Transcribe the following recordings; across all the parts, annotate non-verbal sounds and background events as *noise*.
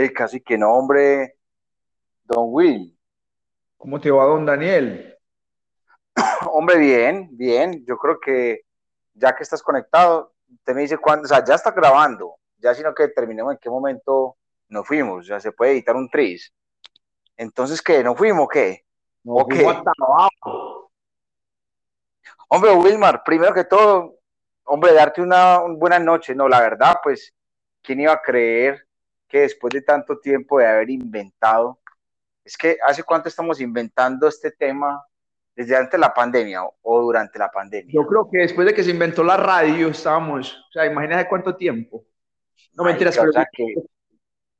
El casi que no, hombre, don Will. ¿Cómo te va, don Daniel? *coughs* Hombre, bien, bien. Yo creo que ya que estás conectado, te me dice cuándo, o sea, ya está grabando, ya sino que terminemos en qué momento nos fuimos, ya se puede editar un tris. Entonces, ¿qué? ¿No fuimos qué? No, ¿O qué? Hombre, Wilmar, primero que todo, hombre, darte una, buena noche. No, la verdad, pues, ¿quién iba a creer que después de tanto tiempo de haber inventado, es que hace cuánto estamos inventando este tema, desde antes de la pandemia o, durante la pandemia? Yo creo que después de que se inventó la radio estábamos, o sea, imagínate cuánto tiempo. No me mentiras, pero que...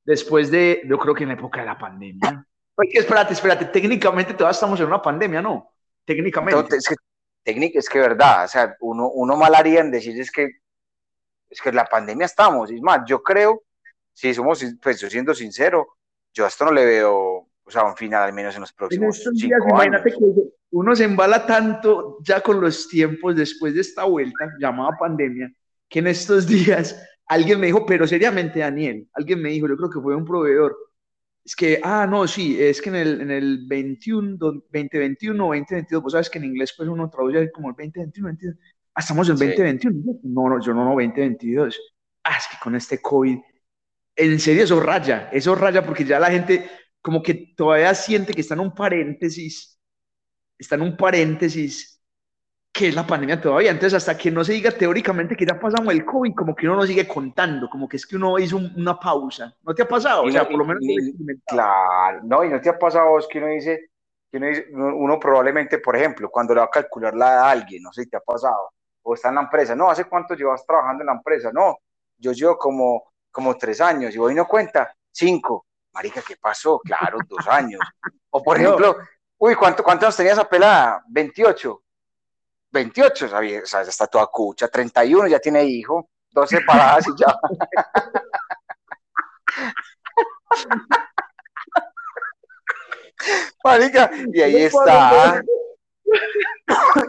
después de, yo creo que en la época de la pandemia. *laughs* Oye, espérate, espérate, técnicamente todavía estamos en una pandemia, ¿no? Técnicamente. Entonces, es que, técnica, es que verdad, o sea, uno, uno mal haría en decir es que es que la pandemia estamos, es más, yo creo si somos, pues yo siendo sincero, yo a esto no le veo, o sea, un final al menos en los próximos en cinco días, Imagínate que uno se embala tanto ya con los tiempos después de esta vuelta llamada pandemia, que en estos *laughs* días alguien me dijo, pero seriamente Daniel, alguien me dijo, yo creo que fue un proveedor, es que, ah, no, sí, es que en el, en el 21, 2021 2022, vos sabes que en inglés pues uno traduce como el 2021, 2022. Ah, estamos en 2021. No, no, yo no, no, 2022. Ah, es que con este COVID en serio eso raya, eso raya porque ya la gente como que todavía siente que está en un paréntesis, está en un paréntesis que es la pandemia todavía. Entonces, hasta que no se diga teóricamente que ya pasamos el COVID, como que uno no sigue contando, como que es que uno hizo una pausa. ¿No te ha pasado? o sea, por lo menos. claro, no, y no te ha pasado es que uno dice, que uno, dice, uno probablemente, por ejemplo, cuando le va a calcular la edad a alguien, no sé si te ha pasado, o está en la empresa, no, ¿hace cuánto llevas trabajando en la empresa? No, yo llevo como como tres años, y hoy no cuenta, cinco. Marica, ¿qué pasó? Claro, dos años. O por ejemplo, uy, ¿cuánto, ¿cuántos tenía esa pelada? 28. 28, ¿sabes? O sea, ya está toda cucha. 31, ya tiene hijo. Dos separadas y ya. *laughs* Marica, y ahí está.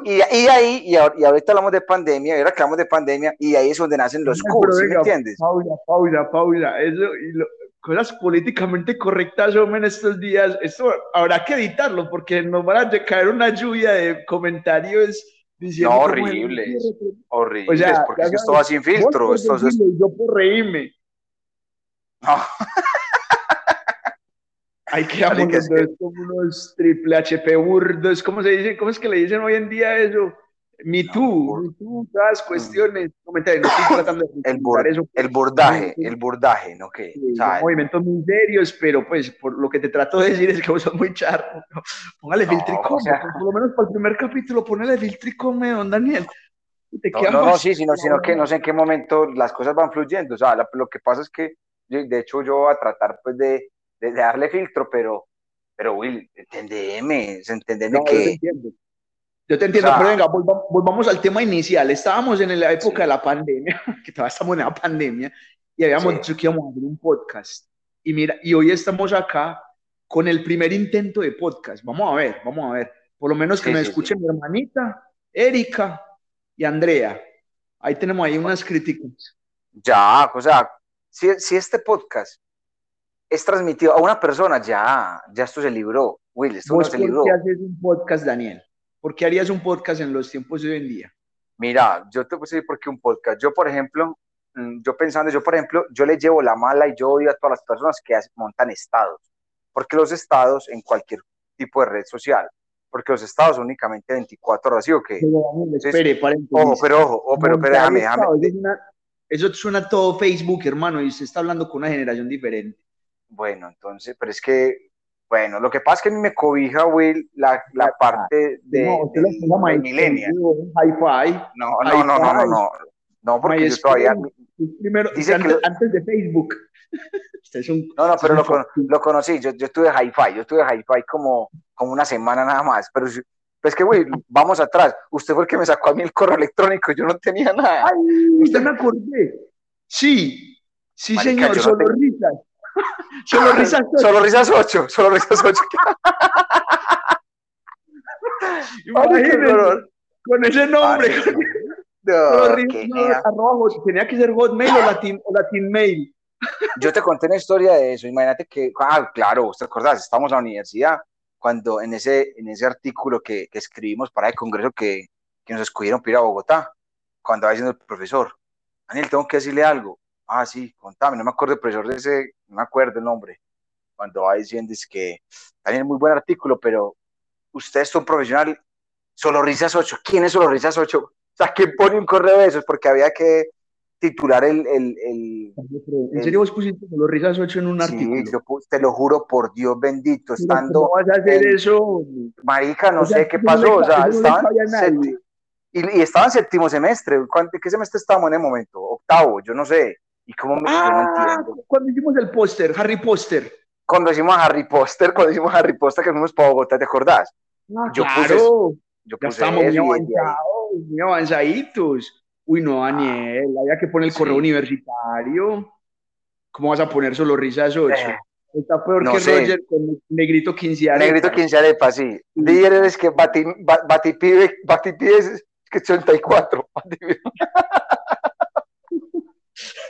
Y, y, ahí, y, ahorita hablamos de pandemia, y ahora hablamos de pandemia, y ahí es donde nacen los cursos, ¿me entiendes? Paula, Paula, Paula, eso, y lo, cosas políticamente correctas, hombre, en estos días, esto habrá que editarlo, porque nos van a caer una lluvia de comentarios diciendo... No, horribles, horribles, porque esto va sin filtro. Esto es... Yo por reírme. No. *laughs* Hay que es como unos triple HP burdos, ¿cómo se dice? ¿Cómo es que le dicen hoy en día eso? Me too, me too, todas cuestiones, comentarios, no estoy tratando de *laughs* el, eso. el burdaje, el burdaje, ¿no? Que, sí, movimientos muy serios, pero pues por lo que te trato de decir es que vos sos muy charro. Póngale no, filtricome, o sea, por lo menos para el primer capítulo, ponele filtricome, don Daniel. no, no, no, sí, sino, sino que no sé en qué momento las cosas van fluyendo. O sea, lo que pasa es que, de hecho, yo voy a tratar pues de de, darle filtro, pero, pero Will, entendeme, entendeme que... Yo te entiendo, pero venga, volvamos, al tema inicial. Estábamos en la época de la pandemia, *laughs* que todavía estamos en la pandemia, y habíamos dicho que íbamos a hacer un podcast. Y mira, y hoy estamos acá con el primer intento de podcast. Vamos a ver, vamos a ver. Por lo menos que me escuchen mi hermanita, Erika y Andrea. Ahí tenemos ahí unas críticas. Ya, o sea, si, si este podcast es transmitido a una persona, ya, ya esto se libró. Will, esto no se libró. ¿Por qué haces un podcast, Daniel? ¿Por qué harías un podcast en los tiempos de hoy en día? Mira, yo te voy a decir por qué un podcast. Yo, por ejemplo, mm, yo pensando, yo, por ejemplo, yo le llevo la mala y yo odio a todas las personas que montan estados. Porque los estados en cualquier tipo de red social, porque los estados son únicamente 24 horas, ¿sí o qué? Pero, espere, Ojo, pero ojo, pero, pero déjame, déjame. Eso suena todo Facebook, hermano, y se está hablando con una generación diferente. Bueno, entonces, pero es que, bueno, lo que pasa es que a mí me cobija, Will, la, la parte de, no, de, de millennial. Hi-Fi. No, no, no, no, no, no, no, porque yo todavía... Primero, dice antes, que, antes de Facebook. *laughs* Usted es un, no, no, pero lo, lo, conocí, yo, yo estuve Hi-Fi, yo estuve Hi-Fi como, como una semana nada más, pero pues que, güey, vamos atrás. Usted fue el que me sacó a mí el correo electrónico, yo no tenía nada. Ay, usted me acordé. Sí, sí, Marica, señor, solo no risas. *laughs* Solo risas 8. Solo risas 8. Solo risas 8. con ese nombre. *laughs* No, no, arroba, tenía que ser Hotmail o Latin, o Latin Mail. Yo te conté una historia de eso. Imagínate que, ah, claro, vos te acordás, estamos en la universidad cuando en ese, en ese artículo que, que escribimos para el congreso que, que nos escogieron para ir a Bogotá, cuando va diciendo el profesor, Daniel, tengo que decirle algo. Ah, sí, contame, no me acuerdo el profesor de ese, no me acuerdo el nombre. Cuando va diciendo es que, Daniel, muy buen artículo, pero usted es un profesional, solo risas 8. ¿Quién es solo risas 8? O sea, ¿quién pone un correo de esos? Porque había que titular el... el, el ¿En serio vos pusiste solo risas 8 en un sí, artículo? yo pu- te lo juro por Dios bendito, estando... ¿Cómo vas a hacer en- eso? Marica, no O sea, sé qué eso no pasó, o sea, no estaban y, y estaba en séptimo semestre. ¿Cuán- ¿Qué semestre estábamos en el momento? Octavo, yo no sé. Y cómo me, yo no Ah, entiendo. cuando hicimos el póster, Harry Poster. Cuando hicimos Harry Potter, cuando hicimos Harry Potter, que fuimos para Bogotá, ¿te acordás? Ah, Yo puse claro, Yo ya puse estamos muy avanzados, muy avanzaditos. Uy, no, Daniel, había que poner el correo Sí. universitario. ¿Cómo vas a poner solo risas 8? Eh, Está peor no que sé. Roger con negrito 15 Negrito 15 arepas, sí. Líderes que bati, ba- batipibe, batipibe es que 84. *laughs*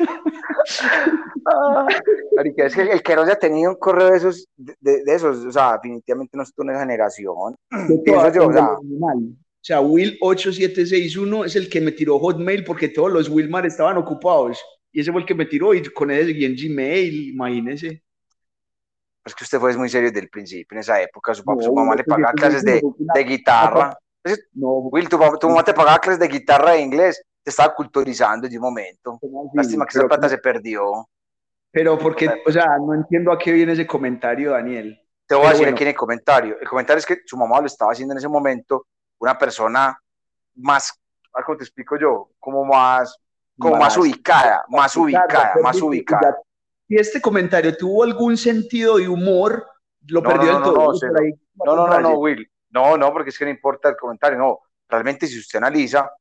*laughs* Marica, es que el que no haya tenido un correo de esos, de, de- esos, o sea, definitivamente no en esa generación. *clears throat* Pienso yo, o sea, O sea, Will8761 es el que me tiró Hotmail porque todos los Wilmar estaban ocupados. Y ese fue el que me tiró y con ese seguí en Gmail, imagínese. es que usted fue muy serio desde el principio, en esa época. Su, No, su mamá le pagaba clases de, de guitarra. No, Will, tu, tu mamá te pagaba clases de guitarra de inglés. Te estaba culturizando en un momento. Lástima que esa plata se perdió. pero porque, o sea, no entiendo a qué viene ese comentario, Daniel. Te voy Pero a decir bueno. aquí en el comentario. El comentario es que su mamá lo estaba haciendo en ese momento una persona más, ¿cómo te explico yo? Como más, como más, ubicada, más ubicada, más ubicada. Si este comentario tuvo algún sentido de humor, lo No, perdió no, no, todo. no, No, no, no, Will. No, no, porque es que no importa el comentario, no. Realmente si usted analiza,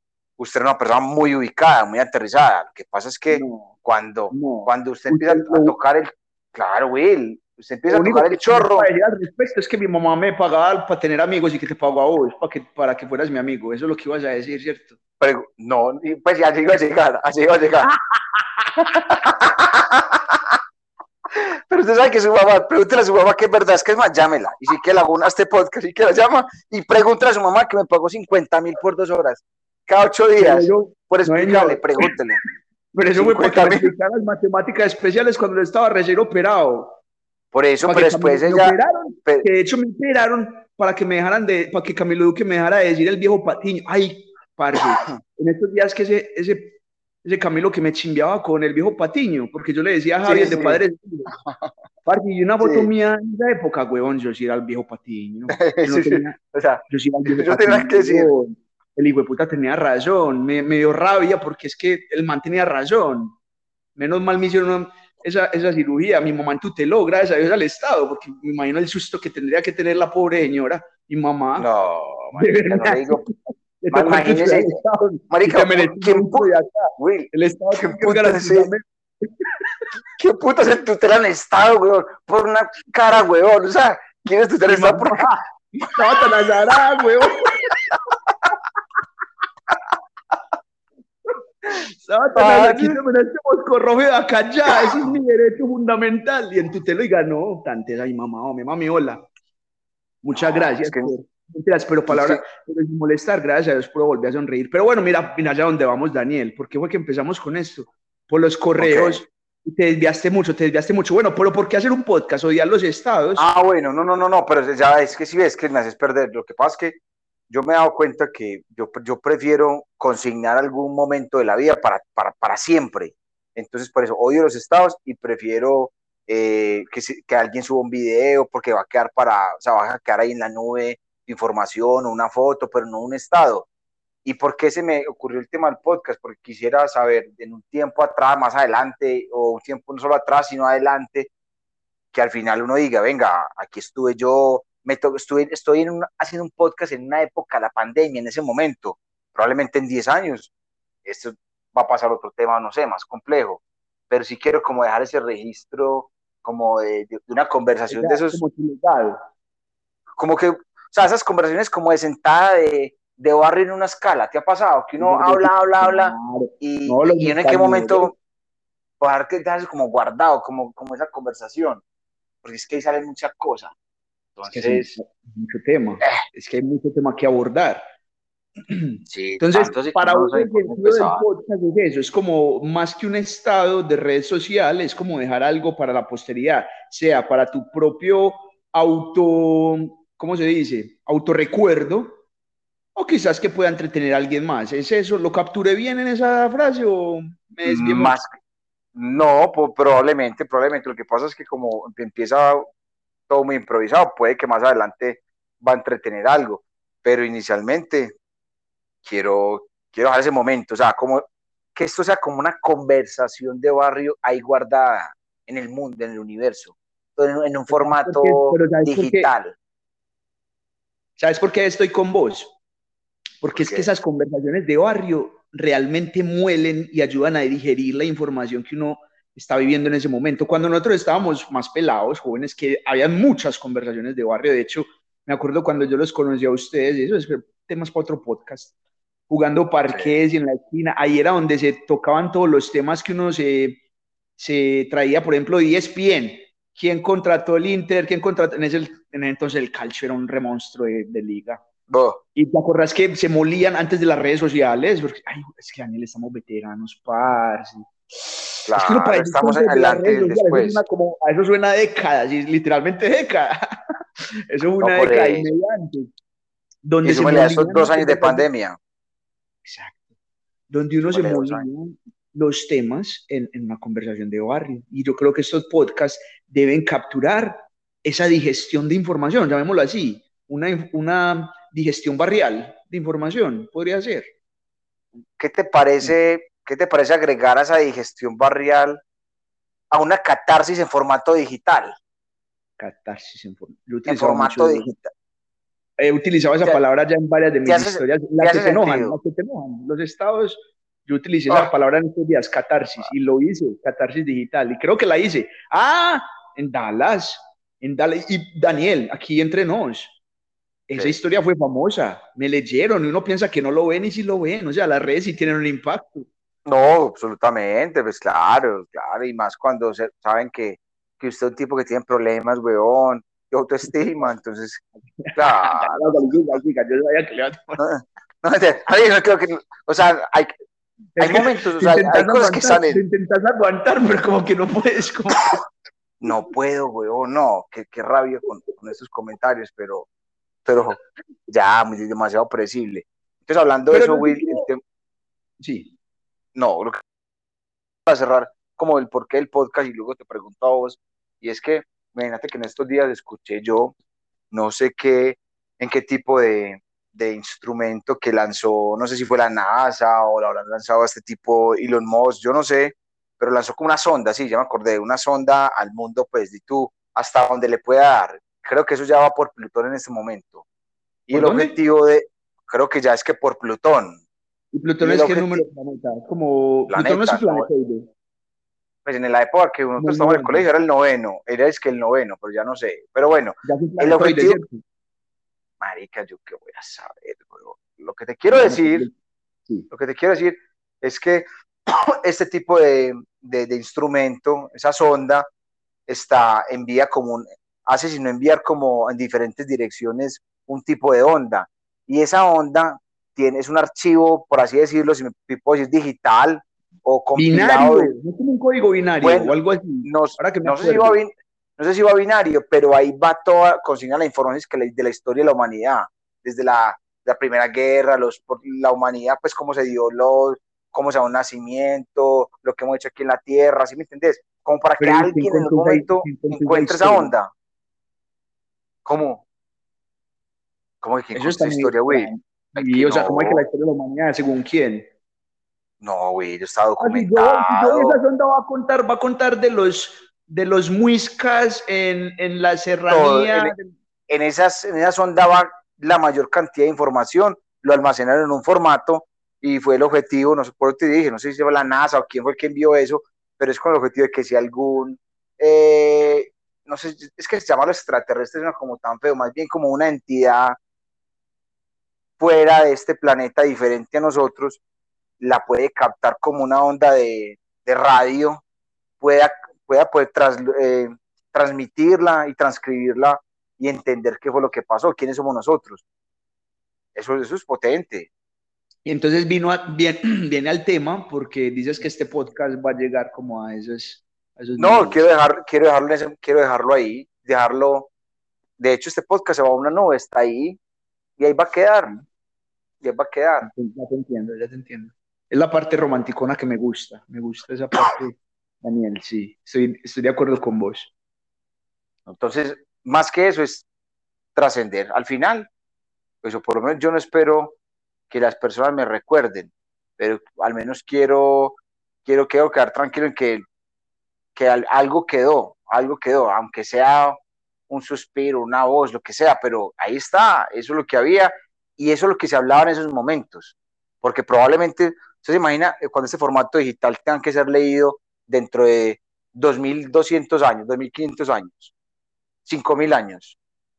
usted es una persona muy ubicada, muy aterrizada. Lo que pasa es que No, cuando, no. cuando usted Usted empieza a tocar el, claro, Will, usted empieza a tocar el chorro. al respecto es que mi mamá me pagaba para tener amigos y que te pagó a vos para que, para que fueras mi amigo. Eso es lo que ibas a decir, ¿cierto? Pero, no, pues ya iba a llegar, así iba a llegar. *laughs* Pero usted sabe que su mamá, pregúntele a su mamá que es verdad, es que es más, llámela. Y si que la a este podcast y que la llama y pregúntale a su mamá que me pagó 50 mil por dos horas, cada ocho Pero, días, yo- por no, explicarle, señor. pregúntele. *laughs* pero eso fue para que 50 me mil. explicara las matemáticas especiales cuando yo estaba recién operado. Por eso, Para pero después Camilo- me ella, operaron, pe- que de hecho me operaron para que me dejaran de, para que Camilo Duque me dejara de decir el viejo patiño. Ay, parce, *coughs* en estos días que ese, ese, ese Camilo que me chimbeaba con el viejo patiño, porque yo le decía a Sí, Javier sí. de padre. *laughs* Parce, y una foto Sí. mía en esa época, huevón, yo sí era el viejo patiño. *laughs* Yo, no Sí, sí. tenía- o sea, yo sí era el viejo Yo tenía que decir. El hijo de puta tenía razón, me, me dio rabia porque es que el man tenía razón. Menos mal me hicieron esa, esa cirugía. Mi mamá tuteló, gracias a Dios, al Estado, porque me imagino el susto que tendría que tener la pobre señora, mi mamá. no, marica, no le digo, *laughs* el imagínese, al Estado, y marica, ¿quién, acá. Will, El Estado ¿Qué tiene que puta ¿qué putas se tutelan Estado, weón? Por una cara, weón, o sea, ¿quién es tutelar mi Estado? Por mamá. *laughs* Estaba tan azarada, huevón. *laughs* Ah, azarada, sí. quítame este de acá ya, ese es mi derecho fundamental. Y en tutelo y ganó, tantes, ay mamá, oh, mi mami, hola. Muchas No, gracias. es que- mentiras, pero palabra, pero sin molestar, gracias a Dios puedo volver a sonreír. Pero bueno, mira, mira ya dónde vamos, Daniel. ¿Por qué fue que empezamos con esto? Por los correos. Y Te desviaste mucho, te desviaste mucho. Bueno, pero ¿por qué hacer un podcast? Odiar los estados. Ah, bueno, no, no, no, no, pero ya es que si ves que me haces perder. Lo que pasa es que yo me he dado cuenta que yo, yo prefiero consignar algún momento de la vida para, para, para siempre. Entonces, por eso odio los estados y prefiero eh, que, que alguien suba un video porque va a quedar para, o sea, va a quedar ahí en la nube información o una foto, pero no un estado. ¿Y por qué se me ocurrió el tema del podcast? Porque quisiera saber en un tiempo atrás, más adelante, o un tiempo no solo atrás, sino adelante, que al final uno diga, venga, aquí estuve yo, me to- estuve, estoy en un- haciendo un podcast en una época, la pandemia, en ese momento, probablemente en 10 años, esto va a pasar otro tema, no sé, más complejo, pero sí quiero como dejar ese registro como de, de- una conversación de esos, Como como que, o sea, esas conversaciones como de sentada de, de barrio en una escala, ¿te ha pasado? Que uno Claro, habla, habla, habla, y, No, y uno en qué momento, para que dejarse como guardado, como, como esa conversación, porque es que ahí sale mucha cosa. Entonces, es que mucho tema, eh. es que hay mucho tema que abordar. Sí, *clears throat* entonces, para vos el podcast es eso, es como más que un estado de red social, es como dejar algo para la posteridad, sea para tu propio auto, ¿cómo se dice? Autorrecuerdo, o quizás que pueda entretener a alguien más. ¿Es eso? ¿Lo capturé bien en esa frase o me es bien más? No, pues, probablemente, probablemente. Lo que pasa es que como empieza todo muy improvisado, puede que más adelante va a entretener algo, pero inicialmente quiero, quiero dejar ese momento, o sea, como que esto sea como una conversación de barrio ahí guardada en el mundo, en el universo, en, un formato digital. ¿Sabes por qué estoy con vos? Porque es que esas conversaciones de barrio realmente muelen y ayudan a digerir la información que uno está viviendo en ese momento. Cuando nosotros estábamos más pelados, jóvenes, que había muchas conversaciones de barrio, de hecho, me acuerdo cuando yo los conocí a ustedes, y eso es temas para otro podcast, jugando parques y en la esquina, ahí era donde se tocaban todos los temas que uno se, se traía, por ejemplo, ESPN, quién contrató el Inter, quién contrató, en ese, en entonces el calcio era un remonstruo de, liga. Y te acordás que se molían antes de las redes sociales, porque, ay, es que Daniel, estamos veteranos, parce. Claro, estamos adelante y después. como, a eso suena décadas, y literalmente década. *laughs* eso es una década y mediante. Donde se esos dos años de pandemia. Exacto. Donde uno se molía los temas en, en, una conversación de barrio. Y yo creo que estos podcasts deben capturar esa digestión de información, llamémoslo así, una, una digestión barrial de información, podría ser. ¿Qué te parece, qué te parece agregar a esa digestión barrial a una catarsis en formato digital? Catarsis en, en formato digital he utilizado esa palabra ya en varias de mis historias, las que, te enojan, las que te enojan. Los estados, yo utilicé esa ah. palabra en estos días, catarsis, y lo hice, catarsis digital, y creo que la hice. Ah, en Dallas, en Dallas, y Daniel, aquí entre nos. Esa historia fue famosa, me leyeron, y uno piensa que no lo ven y sí lo ven, o sea, las redes sí tienen un impacto. No, absolutamente, pues claro, claro, y más cuando saben que, que usted es un tipo que tiene problemas, weón, de autoestima, entonces, claro. *laughs* no, no, creo que, o sea, hay, hay momentos, o sea, hay cosas que salen. intentas aguantar, pero como que no puedes. Como... *laughs* No puedo, weón, no, qué, qué rabia con, con estos comentarios, pero, pero ya, demasiado predecible. Entonces, hablando de eso, Will, sí. No, lo que para cerrar, como el porqué del podcast, y luego te pregunto a vos, y es que imagínate que en estos días escuché yo, no sé qué, en qué tipo de, de instrumento que lanzó, no sé si fue la NASA o la habrán lanzado este tipo Elon Musk, yo no sé, pero lanzó como una sonda, sí, ya me acordé, una sonda al mundo, pues, de tú, hasta donde le pueda dar. Creo que eso ya va por Plutón en este momento. Y el objetivo de, creo que ya es que por Plutón. ¿Y Plutón es qué número de planeta? Como, Plutón no es un planeta pues en la época que uno estaba en el colegio era el noveno, era es que el noveno, pero ya no sé. Pero bueno, el objetivo. Marica, yo qué voy a saber, Lo que te quiero decir, lo que te quiero decir es que *clears throat* este tipo de, de, instrumento, esa sonda, está, envía como un, hace sino enviar como en diferentes direcciones un tipo de onda. Y esa onda tiene, es un archivo, por así decirlo, si me puedo decir digital, o compilado. Binario, no como un código binario o algo así. No, no sé si va no sé si va binario, pero ahí va toda, consigna la información de la historia de la humanidad, desde la, la Primera Guerra, los, la humanidad, pues cómo se dio los, cómo se da un nacimiento, lo que hemos hecho aquí en la Tierra, ¿sí me entendés? Como para que alguien en algún momento encuentre esa onda. ¿Cómo? ¿Cómo que está historia, güey? Y, o sea, ¿cómo es que la historia de la humanidad, según quién? No, güey, yo estaba documentado. yo, esa sonda va a contar, va a contar de los de los muiscas en, en la serranía. en, esas, en esa sonda va la mayor cantidad de información, lo almacenaron en un formato y fue el objetivo, no sé por qué te dije, no sé si fue la NASA o quién fue el que envió eso, pero es con el objetivo de que si algún, eh, no sé, es que se llama los extraterrestres, no como tan feo, más bien como una entidad fuera de este planeta diferente a nosotros, la puede captar como una onda de, radio pueda, pueda poder eh, transmitirla y transcribirla y entender qué fue lo que pasó, quiénes somos nosotros. Eso, eso es potente. Y entonces vino viene, *clears throat* viene, al tema porque dices que este podcast va a llegar como a esos... no, quiero, dejar, quiero, dejarlo, quiero dejarlo ahí, dejarlo... De hecho, este podcast se va a una nube, está ahí y ahí va a quedar. Ahí va a quedar. Ya te entiendo, ya te entiendo. Es la parte romanticona que me gusta. Me gusta esa parte, Daniel, sí. Estoy, estoy de acuerdo con vos. Entonces, más que eso es trascender. Al final, pues por lo menos yo no espero que las personas me recuerden, pero al menos quiero, quiero, quiero quedar tranquilo en que, que algo quedó, algo quedó, aunque sea un suspiro, una voz, lo que sea, pero ahí está, eso es lo que había y eso es lo que se hablaba en esos momentos, porque probablemente, usted se imagina eh, cuando este formato digital tenga que ser leído dentro de 2.200 años, 2.500 años, 5.000 años.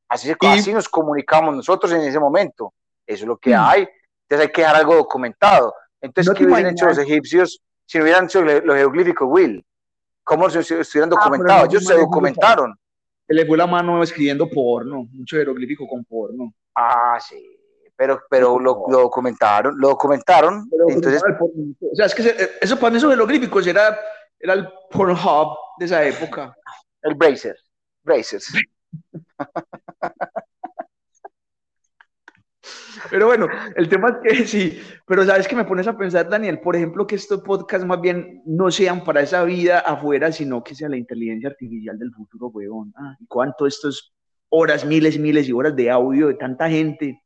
Así, así nos comunicamos nosotros en ese momento. Eso es lo que mm. hay. Entonces hay que dejar algo documentado. Entonces, ¿qué hubieran hecho los egipcios si no hubieran hecho los jeroglíficos, Will? ¿Cómo se estuvieran ah, documentados? Ellos se documentaron. Se le fue la mano escribiendo porno, mucho jeroglífico con porno. Ah, sí. Pero, pero lo, lo documentaron, lo documentaron. entonces, o sea, es que eso para mí jeroglíficos era, era el Pornhub de esa época. El Bracer. Bracers. Pero bueno, el tema es que sí, pero sabes que me pones a pensar, Daniel, por ejemplo, que estos podcasts más bien no sean para esa vida afuera, sino que sea la inteligencia artificial del futuro, weón. Ah, ¿Y cuánto estos horas, miles, miles y horas de audio de tanta gente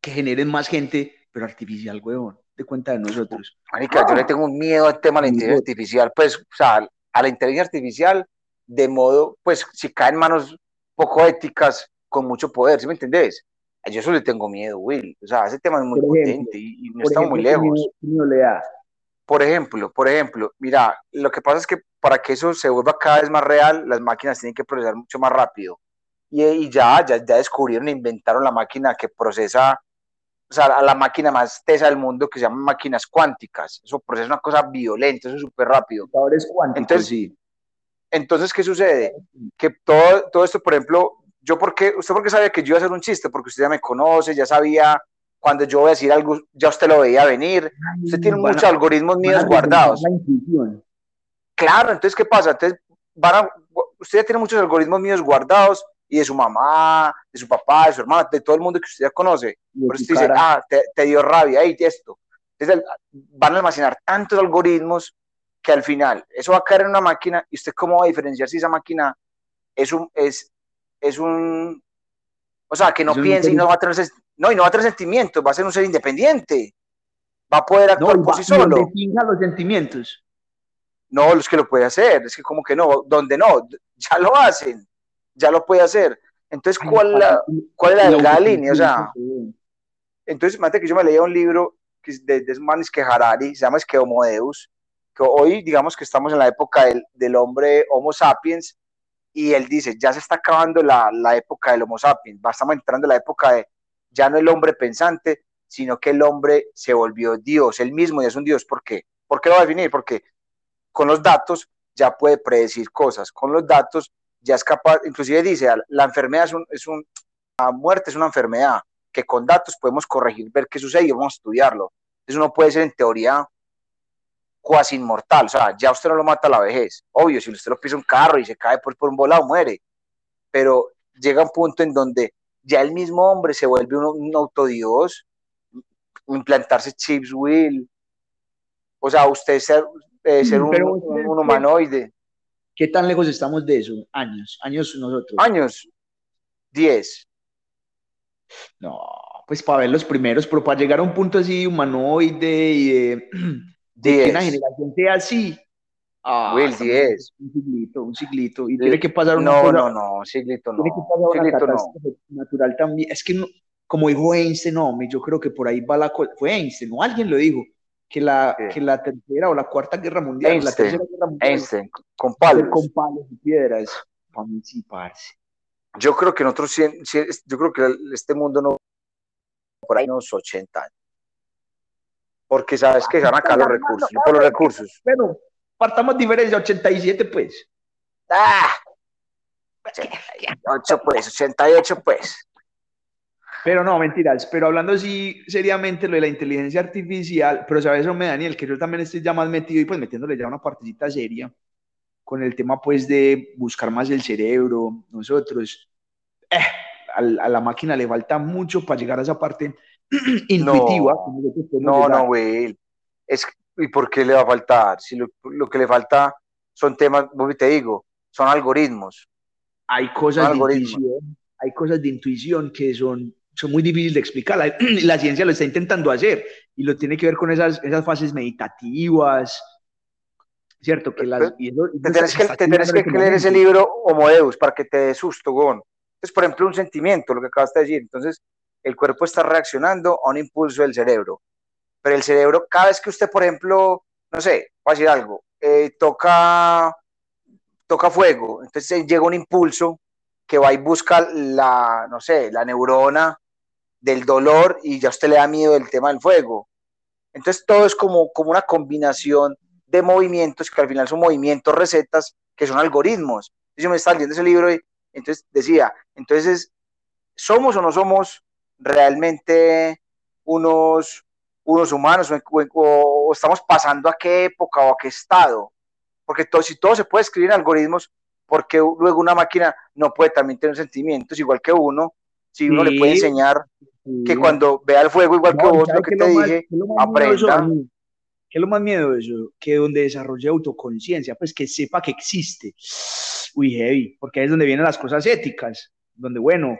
que generen más gente, pero artificial, weón? De cuenta de nosotros. Marica, yo le tengo un miedo al tema de la inteligencia artificial, pues, o sea, a la inteligencia artificial de modo, pues, si cae en manos poco éticas, con mucho poder, ¿sí me entendés? Yo eso le tengo miedo, Will. O sea, ese tema es muy potente y, no estamos muy lejos. Por ejemplo, por ejemplo, mira, lo que pasa es que para que eso se vuelva cada vez más real, las máquinas tienen que procesar mucho más rápido. Y, y ya, ya, ya descubrieron e inventaron la máquina que procesa, o sea, la máquina más tesa del mundo que se llama máquinas cuánticas. Eso procesa una cosa violenta, eso es súper rápido. Entonces, sí. Entonces, ¿qué sucede? Que todo, todo esto, por ejemplo, yo porque, usted porque sabía que yo iba a hacer un chiste, porque usted ya me conoce, ya sabía cuando yo voy a decir algo, ya usted lo veía venir, usted tiene muchos algoritmos míos guardados. Claro, entonces, ¿qué pasa? Entonces, van usted ya tiene muchos algoritmos míos guardados y de su mamá, de su papá, de su hermana, de todo el mundo que usted ya conoce. Por eso usted dice, ah, te, dio rabia, y esto. Entonces, van a almacenar tantos algoritmos que al final eso va a caer en una máquina y usted cómo va a diferenciar si esa máquina es un, es, es un, o sea, que no piense y no va a tener, no, y no va a tener sentimientos, va a ser un ser independiente, va a poder actuar por sí solo. los sentimientos. No, los que lo puede hacer, es que como que no, donde no, ya lo hacen, ya lo puede hacer. Entonces, ¿cuál, la, cuál es la, línea? O sea, entonces, imagínate que yo me leía un libro que es de, de Manis que Harari, se llama Homo Deus, que hoy digamos que estamos en la época del, del hombre Homo sapiens, y él dice, ya se está acabando la, la época del Homo sapiens, estamos entrando en la época de ya no el hombre pensante, sino que el hombre se volvió Dios, él mismo y es un Dios. ¿Por qué? ¿Por qué lo va a definir? Porque con los datos ya puede predecir cosas, con los datos ya es capaz, inclusive dice, la enfermedad es un, es un la muerte es una enfermedad que con datos podemos corregir, ver qué sucede y vamos a estudiarlo. Eso no puede ser en teoría cuasi inmortal, o sea, ya usted no lo mata a la vejez, obvio, si usted lo pisa un carro y se cae por, por un volado, muere, pero llega un punto en donde ya el mismo hombre se vuelve un, un autodios, implantarse chips will, o sea, usted ser, eh, ser un, un, humanoide. ¿Qué tan lejos estamos de eso? Años, años nosotros. Años, diez. No, pues para ver los primeros, pero para llegar a un punto así humanoide y de *clears throat* de que una generación sea así. Ah, Will, 10. Un ciclito, un ciclito. Y tiene que pasar una No, no, no, ciclito no. Tiene que pasar una catástrofe natural también. Es que, como dijo Einstein, no, yo creo que por ahí va la cosa. Fue Einstein, ¿no? Alguien lo dijo. Que la, que la tercera o la cuarta guerra mundial. Einstein, la tercera guerra mundial, Einstein, con palos. Con palos y piedras. Para sí, Yo creo que nosotros, yo creo que este mundo no por ahí unos 80 años porque sabes que van acá los recursos, por los recursos. Pero, partamos diferencia, 87 pues. Ah, 88 pues, 88 pues. Pero no, mentiras. Pero hablando así seriamente lo de la inteligencia artificial, pero sabes, hombre, Daniel, que yo también estoy ya más metido y pues metiéndole ya una partecita seria con el tema pues de buscar más el cerebro, nosotros. Eh, a, la máquina le falta mucho para llegar a esa parte *clears throat* intuitiva. No, no, güey. Es, ¿Y por qué le va a faltar? Si lo, lo que le falta son temas, te digo, son algoritmos. Hay cosas, de intuición, hay cosas de intuición que son son muy difíciles de explicar. *clears throat* La, ciencia lo está intentando hacer y lo tiene que ver con esas, esas fases meditativas, ¿cierto? Que las, te tienes que, te tienes que leer ese libro Homo Deus para que te dé susto, Gon. Es, por ejemplo, un sentimiento, lo que acabas de decir. Entonces, el cuerpo está reaccionando a un impulso del cerebro. Pero el cerebro, cada vez que usted, por ejemplo, no sé, va a decir algo, eh, toca, toca fuego, entonces llega un impulso que va y busca la, no sé, la neurona del dolor y ya usted le da miedo el tema del fuego. Entonces todo es como, como una combinación de movimientos que al final son movimientos, recetas, que son algoritmos. Yo me estaba leyendo ese libro y entonces decía, entonces, ¿somos o no somos realmente unos, unos humanos o, estamos pasando a qué época o a qué estado? Porque todo, si todo se puede escribir en algoritmos, porque luego una máquina no puede también tener sentimientos igual que uno? Si uno le puede enseñar que cuando vea el fuego igual que vos, lo que te dije, aprenda. ¿Qué es lo más miedoso? Que donde desarrolle autoconciencia, pues que sepa que existe. Uy, heavy, porque ahí es donde vienen las cosas éticas, donde, bueno,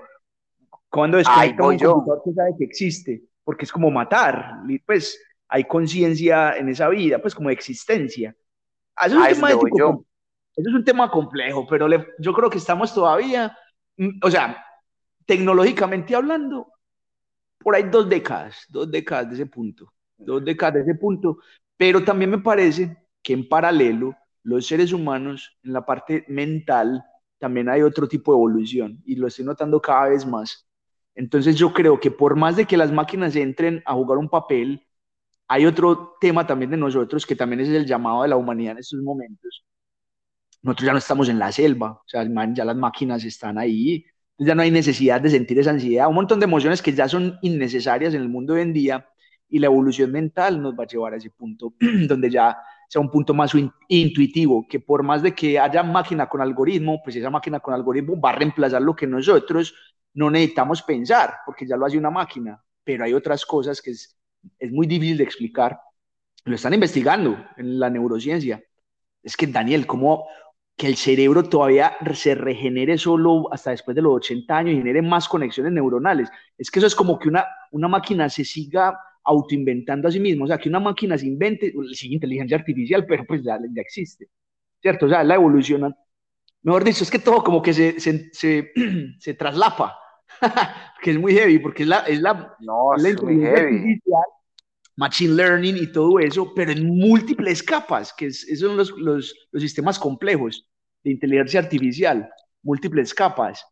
cuando desconecta un computador que sabe que existe, porque es como matar, pues hay conciencia en esa vida, pues como existencia. Eso es, un tema ético, eso es un tema complejo, pero yo creo que estamos todavía, mm, o sea, tecnológicamente hablando, por ahí dos décadas, dos décadas de ese punto, dos décadas de ese punto, pero también me parece que en paralelo los seres humanos en la parte mental también hay otro tipo de evolución y lo estoy notando cada vez más. Entonces yo creo que por más de que las máquinas entren a jugar un papel, hay otro tema también de nosotros que también es el llamado de la humanidad en estos momentos. Nosotros ya no estamos en la selva, o sea, ya las máquinas están ahí, ya no hay necesidad de sentir esa ansiedad, un montón de emociones que ya son innecesarias en el mundo hoy en día y la evolución mental nos va a llevar a ese punto *clears throat* donde ya sea un punto más intuitivo, que por más de que haya máquina con algoritmo, pues esa máquina con algoritmo va a reemplazar lo que nosotros no necesitamos pensar, porque ya lo hace una máquina, pero hay otras cosas que es, es muy difícil de explicar. Lo están investigando en la neurociencia. Es que, Daniel, ¿cómo que el cerebro todavía se regenere solo hasta después de los 80 años y genere más conexiones neuronales. Es que eso es como que una, una máquina se siga autoinventando a sí misma, o sea, que una máquina se invente, sigue inteligencia artificial, pero pues ya, ya existe, ¿cierto? O sea, la evolución, mejor dicho, es que todo como que se, se, se, *clears throat* se traslapa, *laughs* que es muy heavy, porque es la, es la, no, la inteligencia artificial, machine learning y todo eso, pero en múltiples capas, que esos son los, los, los, sistemas complejos de inteligencia artificial, múltiples capas,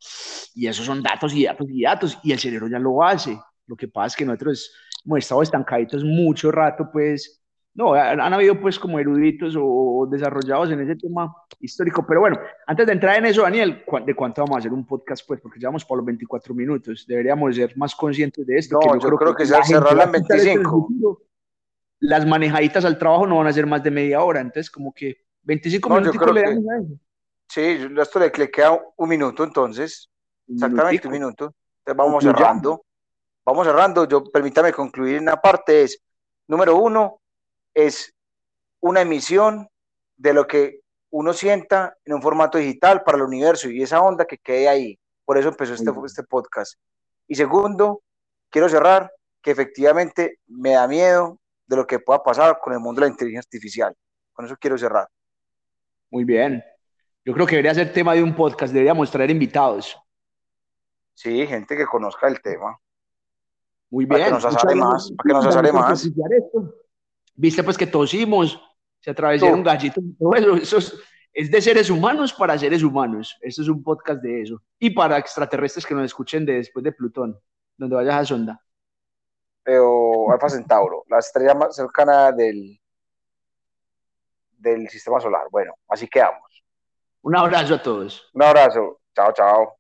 y esos son datos y datos y datos, y el cerebro ya lo hace. Lo que pasa es que nosotros hemos estado estancaditos mucho rato, pues, no, han, habido pues como eruditos o, desarrollados en ese tema histórico, pero bueno, antes de entrar en eso, Daniel, ¿de cuánto vamos a hacer un podcast? Pues porque llevamos por los 24 minutos, deberíamos ser más conscientes de esto. No, yo, creo, que, se cerrarla en 25. las manejaditas al trabajo no van a ser más de media hora, entonces como que 25 minutos le damos a eso. Sí, esto le, le queda un minuto entonces, exactamente un minuto, entonces vamos cerrando. Vamos cerrando, yo permítame concluir una parte, es, número uno, es una emisión de lo que uno sienta en un formato digital para el universo y esa onda que quede ahí. Por eso empezó este, este podcast. Y segundo, quiero cerrar que efectivamente me da miedo de lo que pueda pasar con el mundo de la inteligencia artificial. Con eso quiero cerrar. Muy bien. Yo creo que debería ser tema de un podcast, deberíamos traer invitados. Sí, gente que conozca el tema. Muy bien. Para que nos asare más, para que nos asare más. Viste pues que tosimos, se atravesaron gallitos, eso, es, de seres humanos para seres humanos. Esto es un podcast de eso. Y para extraterrestres que nos escuchen de después de Plutón, donde vayas a sonda. Pero Alfa Centauro, la estrella más cercana del, del sistema solar. Bueno, así quedamos. Un abrazo a todos. Un abrazo. Chao, chao.